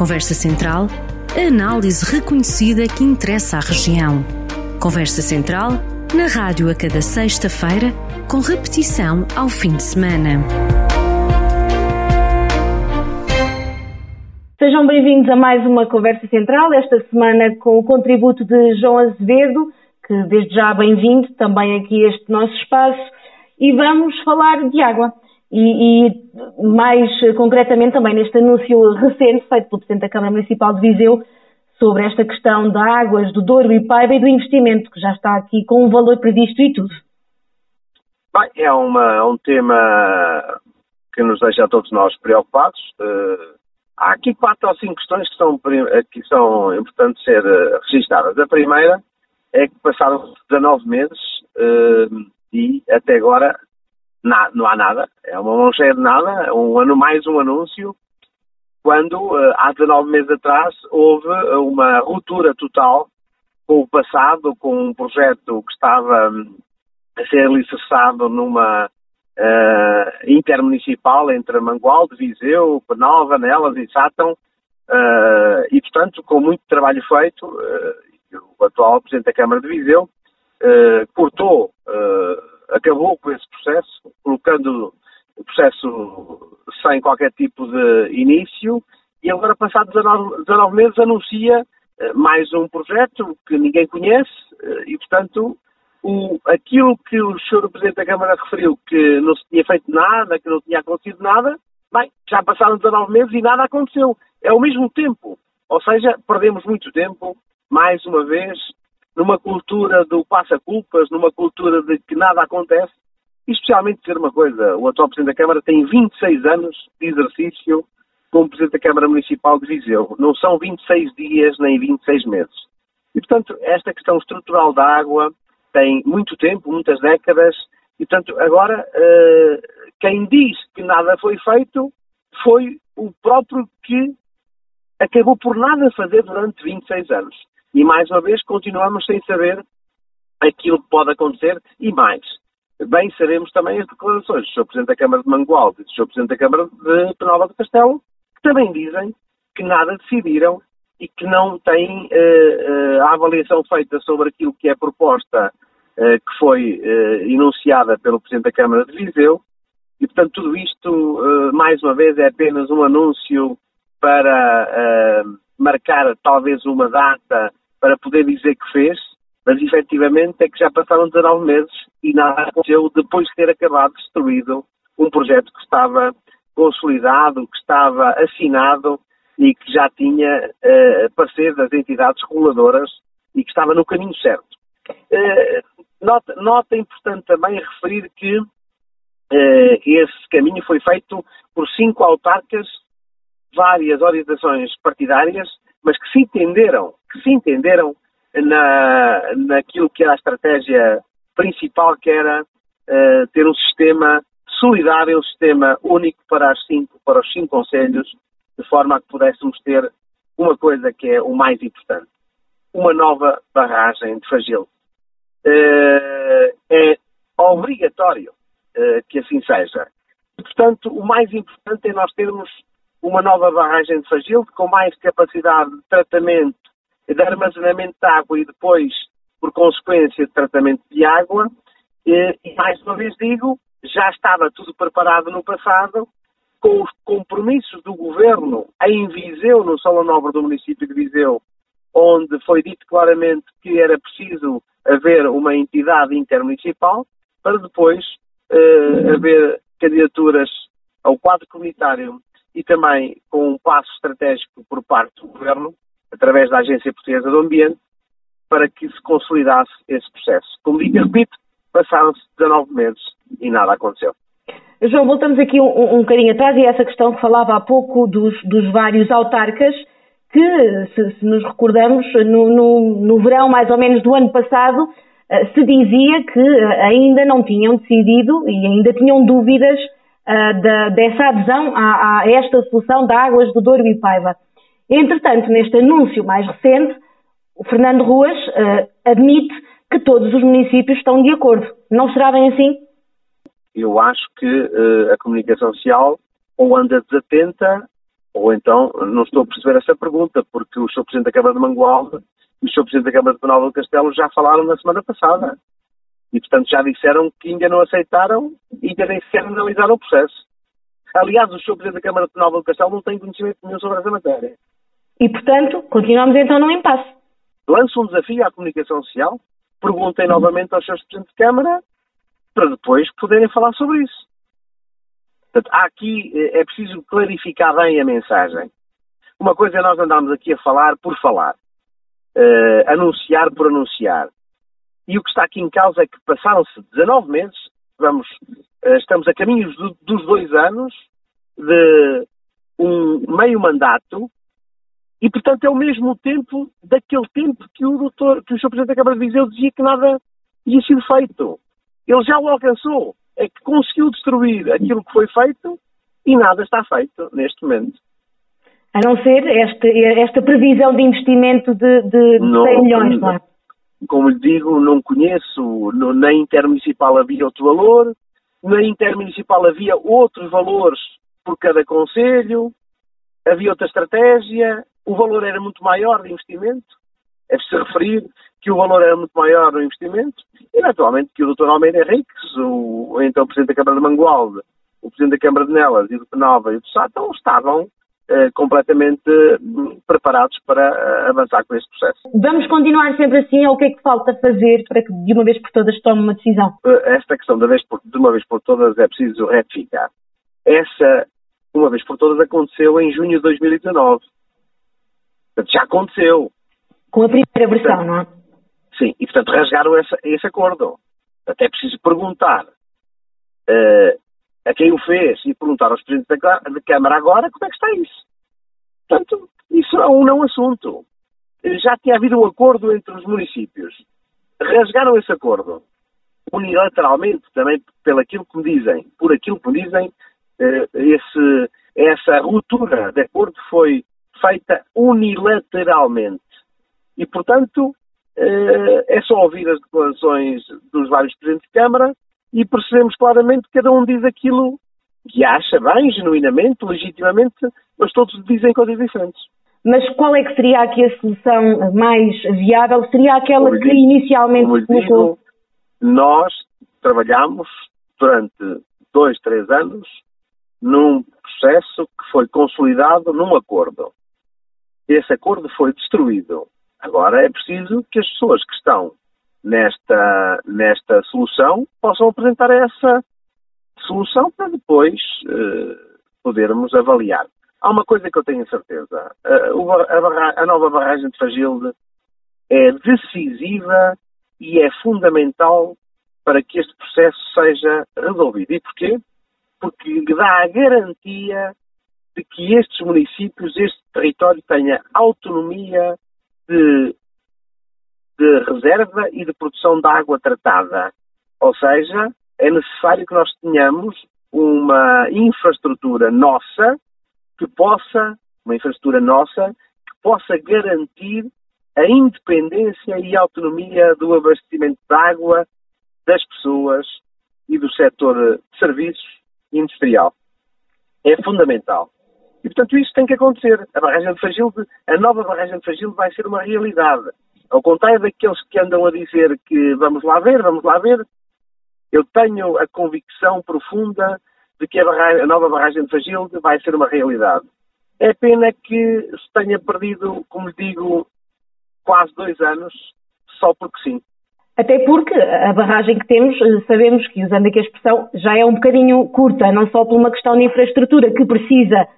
Conversa Central, a análise reconhecida que interessa à região. Conversa Central, na rádio a cada sexta-feira, com repetição ao fim de semana. Sejam bem-vindos a mais uma Conversa Central, esta semana com o contributo de João Azevedo, que desde já bem-vindo também aqui a este nosso espaço, e vamos falar de água. E, e, mais concretamente também neste anúncio recente feito pelo Presidente da Câmara Municipal de Viseu sobre esta questão das águas do Douro e Paiva e do investimento que já está aqui com um valor previsto e tudo. Bem, é uma, um tema que nos deixa a todos nós preocupados. Uh, há aqui quatro ou cinco questões que são, que são importantes ser uh, registadas. A primeira é que passaram 19 meses uh, e até agora na, não há nada. É uma mão cheia de nada, é um ano mais um anúncio, quando uh, há 19 meses atrás houve uma ruptura total com o passado, com um projeto que estava hum, a ser alicerçado numa uh, intermunicipal entre Mangualde, Viseu, Penalva, Nelas e Sátão, uh, e portanto com muito trabalho feito, o atual Presidente da Câmara de Viseu cortou acabou com esse processo, colocando o processo sem qualquer tipo de início e agora, passados 19, 19 meses, anuncia eh, mais um projeto que ninguém conhece eh, e, portanto, o, aquilo que o Sr. Presidente da Câmara referiu, que não se tinha feito nada, que não tinha acontecido nada, bem, já passaram 19 meses e nada aconteceu. É ao mesmo tempo. Ou seja, perdemos muito tempo, mais uma vez, numa cultura do passa-culpas, numa cultura de que nada acontece, e especialmente dizer uma coisa, o atual Presidente da Câmara tem 26 anos de exercício como Presidente da Câmara Municipal de Viseu. Não são 26 dias nem 26 meses. E, portanto, esta questão estrutural da água tem muito tempo, muitas décadas, e, portanto, agora, uh, quem diz que nada foi feito foi o próprio que acabou por nada fazer durante 26 anos. E mais uma vez continuamos sem saber aquilo que pode acontecer e mais. Bem sabemos também as declarações do Sr. Presidente da Câmara de Mangualde e do Sr. Presidente da Câmara de Penalva do Castelo, que também dizem que nada decidiram e que não têm uh, uh, a avaliação feita sobre aquilo que é proposta uh, que foi enunciada pelo Presidente da Câmara de Viseu. E, portanto, tudo isto, mais uma vez, é apenas um anúncio para marcar talvez uma data para poder dizer que fez, mas efetivamente é que já passaram 19 meses e nada aconteceu depois de ter acabado destruído um projeto que estava consolidado, que estava assinado e que já tinha uh, parecer das entidades reguladoras e que estava no caminho certo. Uh, nota, nota importante também referir que uh, esse caminho foi feito por cinco autarcas, várias orientações partidárias, mas que se entenderam, que se entenderam na, naquilo que era a estratégia principal, que era uh, ter um sistema solidário, um sistema único para, as cinco, para os cinco conselhos, de forma a que pudéssemos ter uma coisa que é o mais importante, uma nova barragem de Fagil. Uh, é obrigatório uh, que assim seja. Portanto, o mais importante é nós termos uma nova barragem de Fagil, com mais capacidade de tratamento, de armazenamento de água e depois, por consequência, de tratamento de água. E, mais uma vez digo, já estava tudo preparado no passado, com os compromissos do governo em Viseu, no Solo Nobre do município de Viseu, onde foi dito claramente que era preciso haver uma entidade intermunicipal para depois uh, haver candidaturas ao quadro comunitário e também com um passo estratégico por parte do Governo, através da Agência Portuguesa do Ambiente, para que se consolidasse esse processo. Como digo e repito, passaram-se 19 meses e nada aconteceu. João, voltamos aqui um, um bocadinho atrás e essa questão que falava há pouco dos, dos vários autarcas que, se, se nos recordamos, no, no, no, verão mais ou menos do ano passado, eh, se dizia que eh, ainda não tinham decidido e ainda tinham dúvidas uh, da, dessa adesão a, a, esta solução da Águas do Douro e Paiva. Entretanto, neste anúncio mais recente, o Fernando Ruas uh, admite que todos os municípios estão de acordo. Não será bem assim? Eu acho que uh, a comunicação social ou anda desatenta, Ou então, não estou a perceber essa pergunta, porque o Sr. Presidente da Câmara de Mangualde e o Sr. Presidente da Câmara de Penal do Castelo já falaram na semana passada. E, portanto, já disseram que ainda não aceitaram e ainda nem sequer analisaram o processo. Aliás, o Sr. Presidente da Câmara de Penal do Castelo não tem conhecimento nenhum sobre essa matéria. E, portanto, continuamos então no impasse. Lanço um desafio à comunicação social, perguntem novamente aos seus Presidentes de Câmara para depois poderem falar sobre isso. Portanto, aqui eh, é preciso clarificar bem a mensagem. Uma coisa é nós andarmos aqui a falar por falar, uh, anunciar por anunciar. E o que está aqui em causa é que passaram-se 19 meses, vamos, uh, estamos a caminhos do, dos dois anos de um meio mandato e, portanto, é o mesmo tempo daquele tempo que o doutor, que o Sr. Presidente da Câmara de Viseu dizia que nada tinha sido feito. Ele já o alcançou. É que conseguiu destruir aquilo que foi feito e nada está feito neste momento. A não ser esta, esta previsão de investimento de, de não, 100 milhões, não é? Como lhe digo, não conheço, no, na intermunicipal havia outro valor, na intermunicipal havia outros valores por cada conselho, havia outra estratégia, o valor era muito maior de investimento, é se referir que o valor era muito maior no investimento, e naturalmente que o Dr. Almeida Henriques, o, então Presidente da Câmara de Mangualde, o Presidente da Câmara de Nelas e do Penalva e do Sátão estavam eh, completamente hum, preparados para eh, avançar com esse processo. Vamos continuar sempre assim ou o que é que falta fazer para que de uma vez por todas tome uma decisão? Eh, esta questão de, vez por, de uma vez por todas é preciso retificar. Essa, uma vez por todas, aconteceu em junho de 2019. Portanto, já aconteceu. Com a primeira versão, portanto, não é? Sim, e portanto rasgaram esse, esse acordo. Até preciso perguntar uh, a quem o fez e perguntar aos presidentes da, da, Câmara agora como é que está isso. Portanto, isso é um não assunto. Já tinha havido um acordo entre os municípios. Rasgaram esse acordo unilateralmente, também pelo aquilo que me dizem, por aquilo que me dizem, uh, esse, essa ruptura de acordo foi feita unilateralmente. E, portanto, eh, é só ouvir as declarações dos vários presidentes de Câmara e percebemos claramente que cada um diz aquilo que acha bem, genuinamente, legitimamente, mas todos dizem coisas diferentes. Mas qual é que seria aqui a solução mais viável? Seria aquela que inicialmente digo, Nós trabalhamos durante dois, três anos num processo que foi consolidado num acordo. Esse acordo foi destruído Agora é preciso que as pessoas que estão nesta, nesta solução possam apresentar essa solução para depois uh, podermos avaliar. Há uma coisa que eu tenho certeza: uh, a, a, nova barragem de Fagilde é decisiva e é fundamental para que este processo seja resolvido. E porquê? Porque dá a garantia de que estes municípios, este território tenha autonomia de, de reserva e de produção de água tratada. Ou seja, é necessário que nós tenhamos uma infraestrutura nossa que possa, uma infraestrutura nossa, que possa garantir a independência e autonomia do abastecimento de água das pessoas e do setor de serviços industrial. É fundamental. E, portanto, isso tem que acontecer. A barragem de Fagilde, a nova barragem de Fagilde vai ser uma realidade. Ao contrário daqueles que andam a dizer que vamos lá ver, vamos lá ver, eu tenho a convicção profunda de que a, barragem, a nova barragem de Fagilde vai ser uma realidade. É pena que se tenha perdido, como digo, quase dois anos, só porque sim. Até porque a barragem que temos, sabemos que, usando aqui a expressão, já é um bocadinho curta, não só por uma questão de infraestrutura que precisa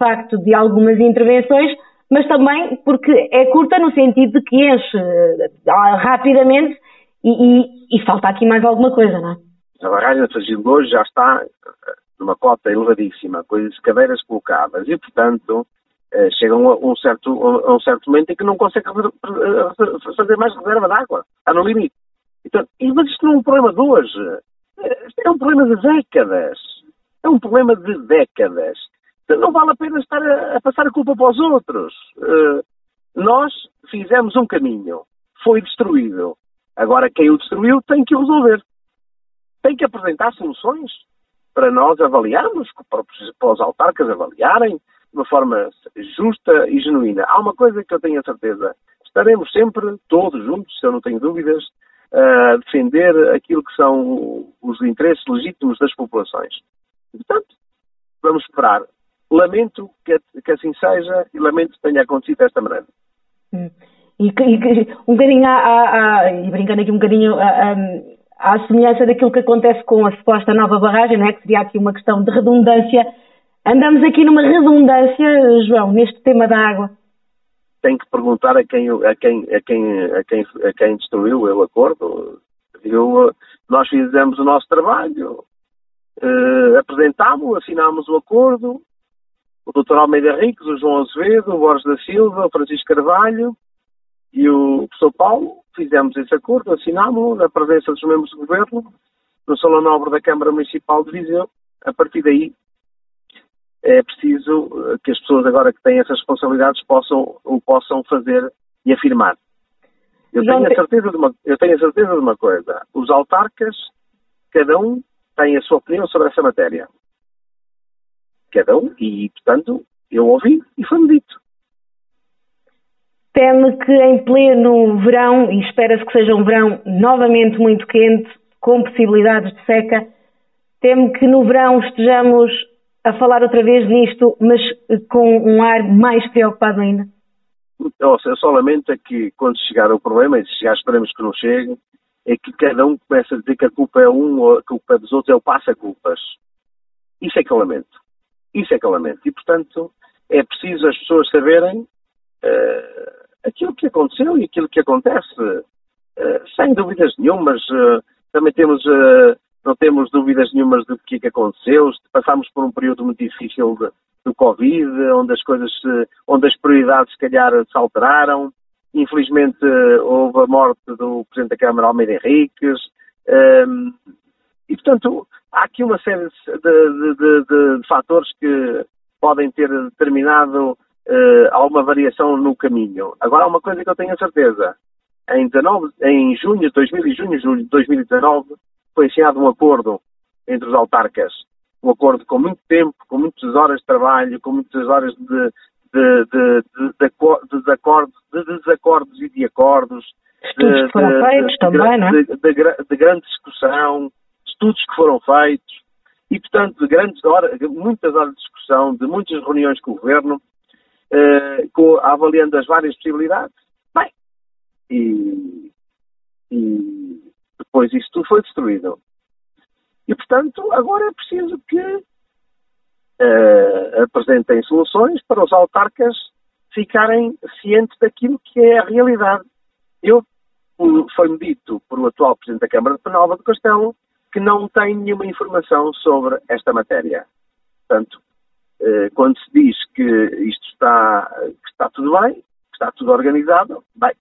facto de algumas intervenções, mas também porque é curta no sentido de que enche uh, rapidamente e, e, e, falta aqui mais alguma coisa, não é? A barragem de Fagil hoje já está eh, numa cota elevadíssima, com as cadeiras colocadas e, portanto, uh, chegam a um, certo, a um certo momento em que não consegue fazer mais reserva de água. Está no limite. Então, mas isto não é um problema de hoje. É um problema de décadas. É um problema de décadas não vale a pena estar a, a passar a culpa para os outros. Uh, nós fizemos um caminho, foi destruído. Agora quem o destruiu tem que o resolver. Tem que apresentar soluções para nós avaliarmos, para, para os autarcas avaliarem, de uma forma justa e genuína. Há uma coisa que eu tenho a certeza: estaremos sempre todos juntos, se eu não tenho dúvidas, a defender aquilo que são os interesses legítimos das populações. Portanto, vamos esperar. Lamento que, que assim seja e lamento que tenha acontecido desta maneira. Hum. E, e, um bocadinho, a, a, a, e brincando aqui um bocadinho, à semelhança daquilo que acontece com a suposta nova barragem, não é? que seria aqui uma questão de redundância. Andamos aqui numa redundância, João, neste tema da água. Tem que perguntar a quem, a quem, a quem, a quem, a quem destruiu o acordo. Eu, nós fizemos o nosso trabalho, uh, apresentámos, assinámos o acordo, o Dr. Almeida Ricos, o João Azevedo, o Borges da Silva, o Francisco Carvalho e o professor Paulo, fizemos esse acordo, assinámos na presença dos membros do governo, no Salão Nobre da Câmara Municipal de Viseu. A partir daí, é preciso eh, que as pessoas agora que têm essas responsabilidades possam, o possam fazer e afirmar. Eu tenho, a certeza de uma, eu tenho a certeza de uma coisa. Os autarcas, cada um tem a sua opinião sobre essa matéria. Cada um, e portanto, eu ouvi e foi-me dito. Teme que em pleno verão, e espera-se que seja um verão novamente muito quente, com possibilidades de seca, teme que no verão estejamos a falar outra vez nisto, mas com um ar mais preocupado ainda? Eu só lamento é que quando chegar o problema, e chegar esperemos que não chegue, é que cada um começa a dizer que a culpa é um ou a culpa é dos outros, é o passa-culpas. Isso é que eu lamento. Isso é que eu lamento. E, portanto, é preciso as pessoas saberem uh, aquilo que aconteceu e aquilo que acontece. Uh, sem dúvidas nenhumas. Uh, também temos não temos dúvidas nenhumas do que, é que aconteceu. Passámos por um período muito difícil de, do Covid, onde as coisas, onde as prioridades, se calhar, se alteraram. Infelizmente, houve a morte do Presidente da Câmara, Almeida Henriques. E, portanto, há aqui uma série de, de, de, de fatores que podem ter determinado uh, alguma variação no caminho. Agora, há uma coisa que eu tenho a certeza. Em, 19, em junho de 2000 e junho de 2019, foi assinado um acordo entre os autarcas, um acordo com muito tempo, com muitas horas de trabalho, com muitas horas de, de, de, de, de desacordos, de desacordos e de acordos. Estudos que foram feitos também, não é? De, grande discussão, estudos que foram feitos e, portanto, de grandes horas, muitas horas de discussão, de muitas reuniões com o Governo, eh, com, avaliando as várias possibilidades. Bem, e, e depois isso tudo foi destruído. E, portanto, agora é preciso que uh, apresentem soluções para os autarcas ficarem cientes daquilo que é a realidade. Eu, foi-me dito por o atual Presidente da Câmara de Penalva do Castelo que não tem nenhuma informação sobre esta matéria. Portanto, uh, quando se diz que isto está, que está tudo bem, que está tudo organizado, bem,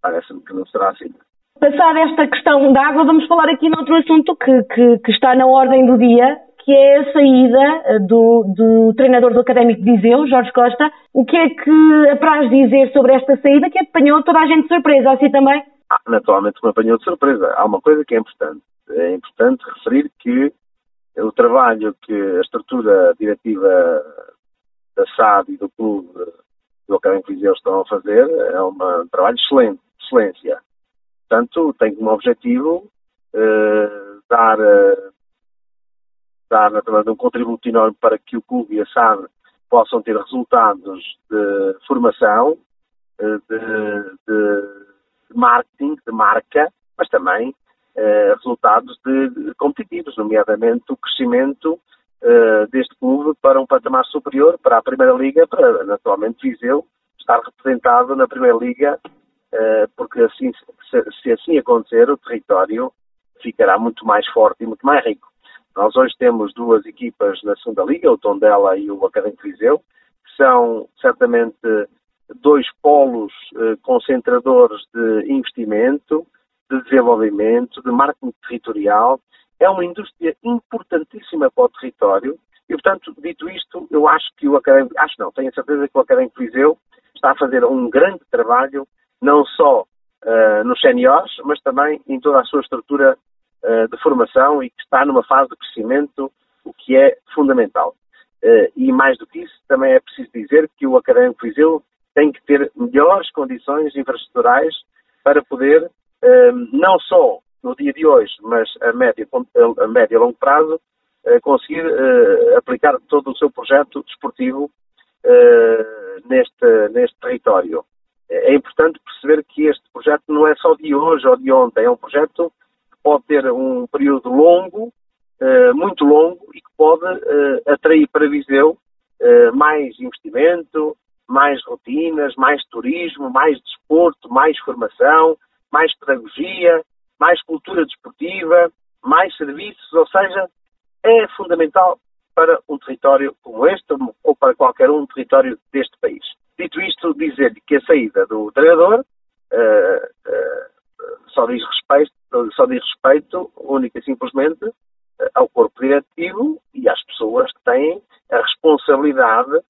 parece-me que não será assim. Passada esta questão da água, vamos falar aqui noutro assunto que, que, que, está na ordem do dia, que é a saída eh, do, do treinador do Académico de Viseu, Jorge Costa. O que é que apraz dizer sobre esta saída que apanhou toda a gente de surpresa, assim também? Ah, naturalmente me apanhou de surpresa. Há uma coisa que é importante. É importante referir que o trabalho que a estrutura diretiva da SAD e do clube do Académico de Viseu estão a fazer é um trabalho excelente, excelência. Portanto, tem como objetivo uh, dar, uh, dar naturalmente um contributo enorme para que o clube e a SAD possam ter resultados de formação, uh, de, de, marketing, de marca, mas também resultados de, de, competitivos, nomeadamente o crescimento deste clube para um patamar superior, para a Primeira Liga, para naturalmente Viseu estar representado na Primeira Liga eh, porque assim, se assim acontecer, o território ficará muito mais forte e muito mais rico. Nós hoje temos duas equipas na segunda liga, o Tondela e o Académico Viseu, que são certamente dois polos eh, concentradores de investimento, de desenvolvimento, de marketing territorial. É uma indústria importantíssima para o território e, portanto, dito isto, eu acho que o Académico, acho não, tenho a certeza que o Académico Viseu está a fazer um grande trabalho não só uh, nos séniores, mas também em toda a sua estrutura uh, de formação e que está numa fase de crescimento, o que é fundamental. e mais do que isso, também é preciso dizer que o Académico Viseu tem que ter melhores condições infraestruturais para poder, não só no dia de hoje, mas a médio, a médio e longo prazo, conseguir aplicar todo o seu projeto desportivo neste, neste território. É importante perceber que este projeto não é só de hoje ou de ontem, é um projeto que pode ter um período longo, muito longo, e que pode atrair para Viseu mais investimento, mais rotinas, mais turismo, mais desporto, mais formação, mais pedagogia, mais cultura desportiva, mais serviços, ou seja, é fundamental para um território como este ou para qualquer um território deste país. Dito isto, dizer-lhe que a saída do treinador uh, uh, só diz respeito, só diz respeito única e simplesmente uh, ao corpo diretivo e às pessoas que têm a responsabilidade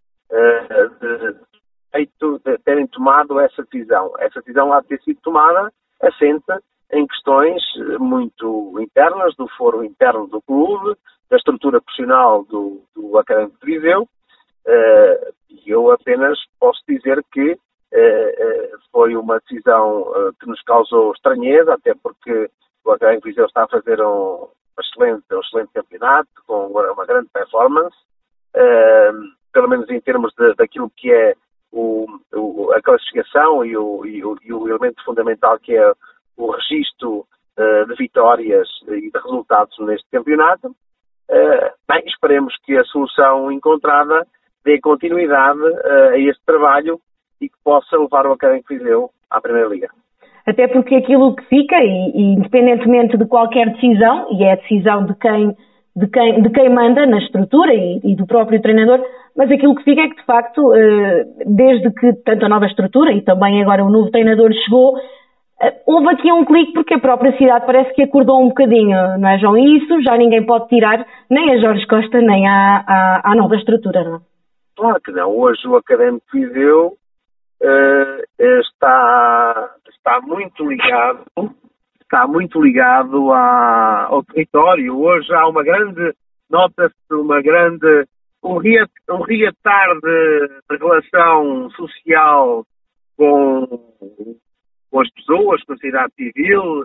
de, de terem tomado essa decisão. Essa decisão há de ter sido tomada assente em questões muito internas, do foro interno do clube, da estrutura profissional do, do Académico de Viseu, uh, e eu apenas posso dizer que uh, foi uma decisão que nos causou estranheza, até porque o Académico de Viseu está a fazer um, excelente, um excelente campeonato, com uma grande performance, pelo menos em termos de, daquilo que é o, o, a classificação e o, e, e o, elemento fundamental que é o registro uh, de vitórias e de resultados neste campeonato. Uh, bem, esperemos que a solução encontrada dê continuidade uh, a este trabalho e que possa levar o Académico Viseu à Primeira Liga. Até porque aquilo que fica, e, e independentemente de qualquer decisão, e é a decisão de quem de quem, de quem manda na estrutura e, e, do próprio treinador, mas aquilo que fica é que, de facto, eh, desde que tanto a nova estrutura e também agora o novo treinador chegou, eh, houve aqui um clique porque a própria cidade parece que acordou um bocadinho, não é, João? E isso já ninguém pode tirar nem a Jorge Costa nem à, à, à nova estrutura, não é? Claro que não. Hoje o Académico Viseu uh, está, está muito ligado está muito ligado à, ao território. Hoje há uma grande, nota-se uma grande, um, reat, um reatar de, de, relação social com, com as pessoas, com a sociedade civil.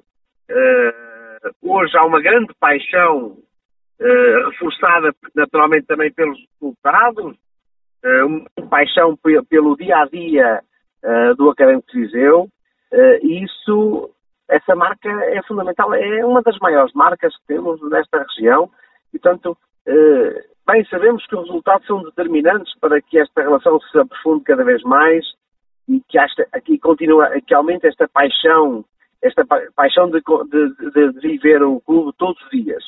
Uh, hoje há uma grande paixão uh, reforçada naturalmente também pelos resultados, uh, uma paixão pelo dia a dia do Académico de Viseu. isso essa marca é fundamental, é uma das maiores marcas que temos nesta região e, portanto, eh, bem sabemos que os resultados são determinantes para que esta relação se aprofunde cada vez mais e que, esta, aqui continua, que aumente esta paixão, esta paixão de, de, de, viver o clube todos os dias.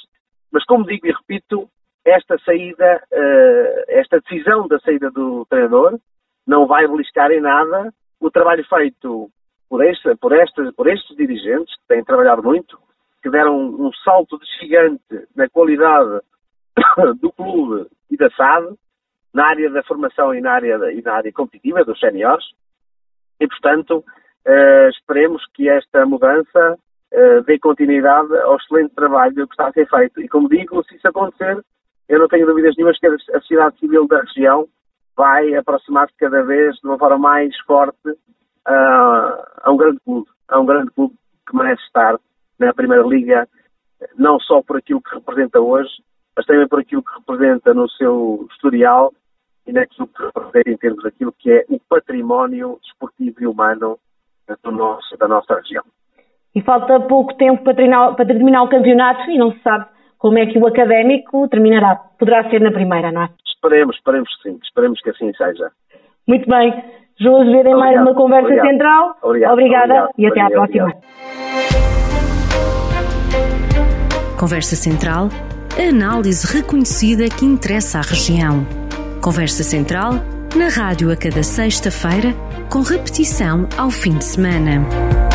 Mas, como digo e repito, esta saída, eh, esta decisão da saída do treinador não vai beliscar em nada o trabalho feito por, esta, por, esta, por estes dirigentes, que têm trabalhado muito, que deram um, um salto de gigante na qualidade do clube e da SAD, na área da formação e na área, e na área competitiva dos séniores, e, portanto, uh, esperemos que esta mudança uh, dê continuidade ao excelente trabalho que está a ser feito. E, como digo, se isso acontecer, eu não tenho dúvidas nenhumas que a sociedade civil da região vai aproximar-se cada vez de uma forma mais forte a, um grande clube, a um grande clube que merece estar na Primeira Liga, não só por aquilo que representa hoje, mas também por aquilo que representa no seu historial e naquilo que representa em termos daquilo que é o património desportivo e humano do nosso, da nossa região. E falta pouco tempo para, treinar, para terminar o campeonato e não se sabe como é que o académico terminará. Poderá ser na primeira, não é? Esperemos, esperemos que sim, esperemos que assim seja. Muito bem. João Azevedo em mais uma conversa obrigado. central. Obrigado. Obrigada obrigado. e até à próxima. Conversa Central, a análise reconhecida que interessa à região. Conversa Central, na rádio a cada sexta-feira, com repetição ao fim de semana.